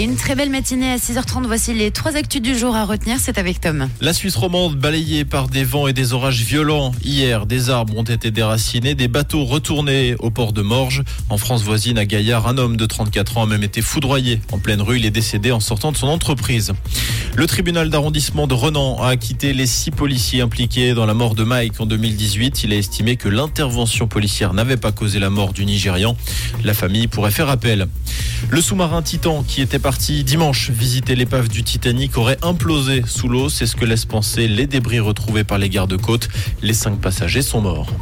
Une très belle matinée à 6h30. Voici les trois actus du jour à retenir. C'est avec Tom. La Suisse romande balayée par des vents et des orages violents. Hier, des arbres ont été déracinés, des bateaux retournés au port de Morges. En France voisine, à Gaillard, un homme de 34 ans a même été foudroyé en pleine rue. Il est décédé en sortant de son entreprise. Le tribunal d'arrondissement de Renan a acquitté les six policiers impliqués dans la mort de Mike en 2018. Il a estimé que l'intervention policière n'avait pas causé la mort du Nigérian. La famille pourrait faire appel. Le sous-marin Titan, qui était parti dimanche visiter l'épave du Titanic, aurait implosé sous l'eau. C'est ce que laissent penser les débris retrouvés par les gardes-côtes. Les cinq passagers sont morts.